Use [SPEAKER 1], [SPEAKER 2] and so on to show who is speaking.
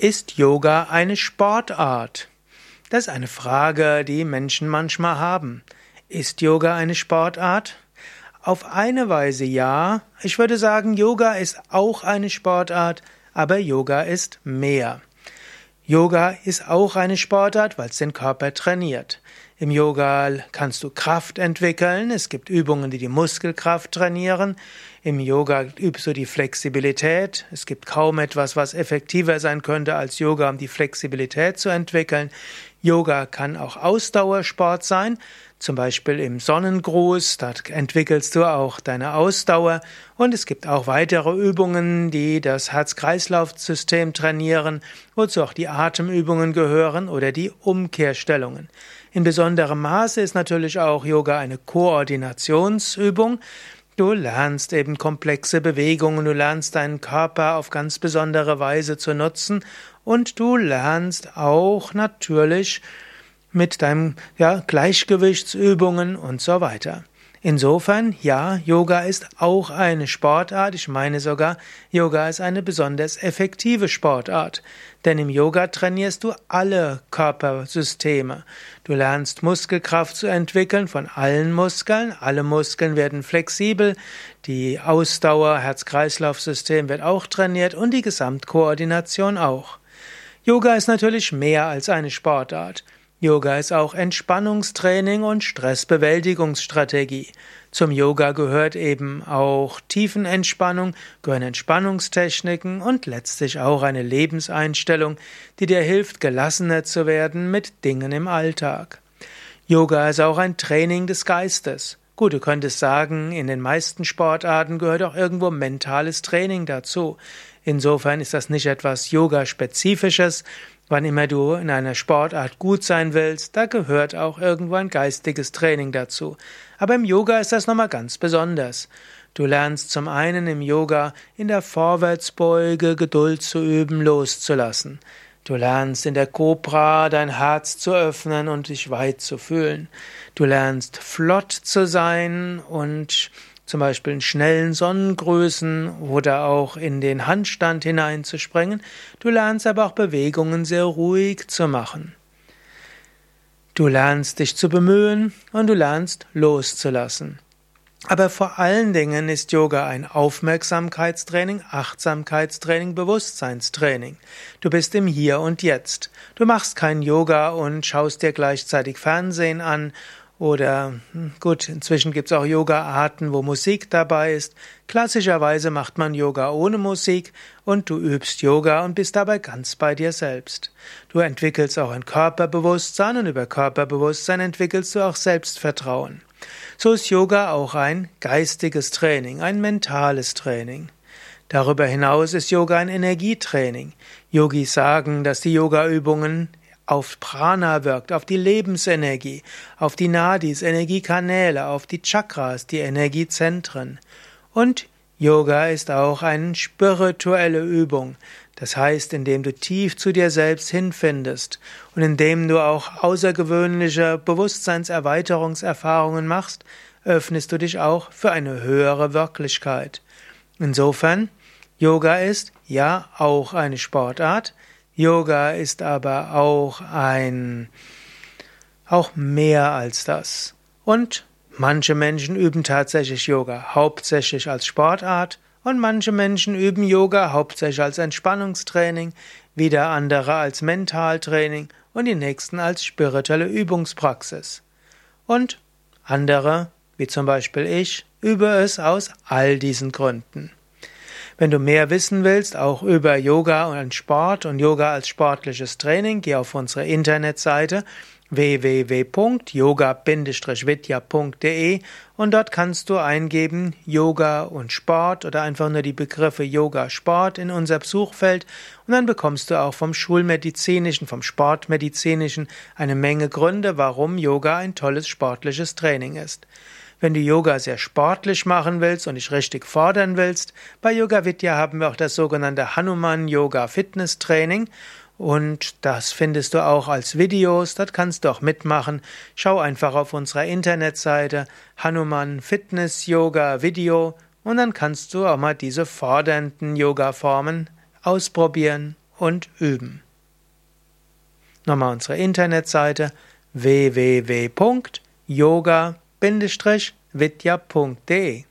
[SPEAKER 1] Ist Yoga eine Sportart? Das ist eine Frage, die Menschen manchmal haben. Ist Yoga eine Sportart? Auf eine Weise ja. Ich würde sagen, Yoga ist auch eine Sportart, aber Yoga ist mehr. Yoga ist auch eine Sportart, weil es den Körper trainiert. Im Yoga kannst du Kraft entwickeln. Es gibt Übungen, die die Muskelkraft trainieren. Im Yoga übst du die Flexibilität. Es gibt kaum etwas, was effektiver sein könnte als Yoga, um die Flexibilität zu entwickeln. Yoga kann auch Ausdauersport sein. Zum Beispiel im Sonnengruß, da entwickelst du auch deine Ausdauer. Und es gibt auch weitere Übungen, die das Herz-Kreislauf-System trainieren, wozu auch die Atemübungen gehören oder die Umkehrstellungen. In besonderem Maße ist natürlich auch Yoga eine Koordinationsübung. Du lernst eben komplexe Bewegungen, du lernst deinen Körper auf ganz besondere Weise zu nutzen und du lernst auch natürlich mit deinem ja, Gleichgewichtsübungen und so weiter. Insofern, ja, Yoga ist auch eine Sportart. Ich meine sogar, Yoga ist eine besonders effektive Sportart. Denn im Yoga trainierst du alle Körpersysteme. Du lernst Muskelkraft zu entwickeln von allen Muskeln. Alle Muskeln werden flexibel. Die Ausdauer, Herz-Kreislauf-System wird auch trainiert und die Gesamtkoordination auch. Yoga ist natürlich mehr als eine Sportart. Yoga ist auch Entspannungstraining und Stressbewältigungsstrategie. Zum Yoga gehört eben auch Tiefenentspannung, gehören Entspannungstechniken und letztlich auch eine Lebenseinstellung, die dir hilft, gelassener zu werden mit Dingen im Alltag. Yoga ist auch ein Training des Geistes. Gut, du könntest sagen, in den meisten Sportarten gehört auch irgendwo mentales Training dazu. Insofern ist das nicht etwas Yoga-spezifisches, Wann immer du in einer Sportart gut sein willst, da gehört auch irgendwo ein geistiges Training dazu. Aber im Yoga ist das nochmal ganz besonders. Du lernst zum einen im Yoga in der Vorwärtsbeuge Geduld zu üben, loszulassen. Du lernst in der Cobra dein Herz zu öffnen und dich weit zu fühlen. Du lernst flott zu sein und zum Beispiel in schnellen Sonnengrößen oder auch in den Handstand hineinzuspringen. Du lernst aber auch Bewegungen sehr ruhig zu machen. Du lernst dich zu bemühen und du lernst loszulassen. Aber vor allen Dingen ist Yoga ein Aufmerksamkeitstraining, Achtsamkeitstraining, Bewusstseinstraining. Du bist im Hier und Jetzt. Du machst kein Yoga und schaust dir gleichzeitig Fernsehen an oder hm, gut, inzwischen gibt es auch Yoga-Arten, wo Musik dabei ist. Klassischerweise macht man Yoga ohne Musik und du übst Yoga und bist dabei ganz bei dir selbst. Du entwickelst auch ein Körperbewusstsein und über Körperbewusstsein entwickelst du auch Selbstvertrauen. So ist Yoga auch ein geistiges Training, ein mentales Training. Darüber hinaus ist Yoga ein Energietraining. Yogis sagen, dass die Yoga-Übungen auf Prana wirkt, auf die Lebensenergie, auf die Nadis, Energiekanäle, auf die Chakras, die Energiezentren. Und Yoga ist auch eine spirituelle Übung. Das heißt, indem du tief zu dir selbst hinfindest und indem du auch außergewöhnliche Bewusstseinserweiterungserfahrungen machst, öffnest du dich auch für eine höhere Wirklichkeit. Insofern, Yoga ist ja auch eine Sportart, Yoga ist aber auch ein, auch mehr als das. Und manche Menschen üben tatsächlich Yoga hauptsächlich als Sportart und manche Menschen üben Yoga hauptsächlich als Entspannungstraining, wieder andere als Mentaltraining und die nächsten als spirituelle Übungspraxis. Und andere, wie zum Beispiel ich, übe es aus all diesen Gründen. Wenn du mehr wissen willst, auch über Yoga und Sport und Yoga als sportliches Training, geh auf unsere Internetseite www.yoga-vidya.de und dort kannst du eingeben Yoga und Sport oder einfach nur die Begriffe Yoga Sport in unser Suchfeld und dann bekommst du auch vom Schulmedizinischen, vom Sportmedizinischen eine Menge Gründe, warum Yoga ein tolles sportliches Training ist. Wenn du Yoga sehr sportlich machen willst und dich richtig fordern willst, bei Yoga Vidya haben wir auch das sogenannte Hanuman Yoga Fitness Training und das findest du auch als Videos, dort kannst du auch mitmachen. Schau einfach auf unserer Internetseite Hanuman Fitness Yoga Video und dann kannst du auch mal diese fordernden Yoga Formen ausprobieren und üben. Nochmal unsere Internetseite www.yoga-vidya.de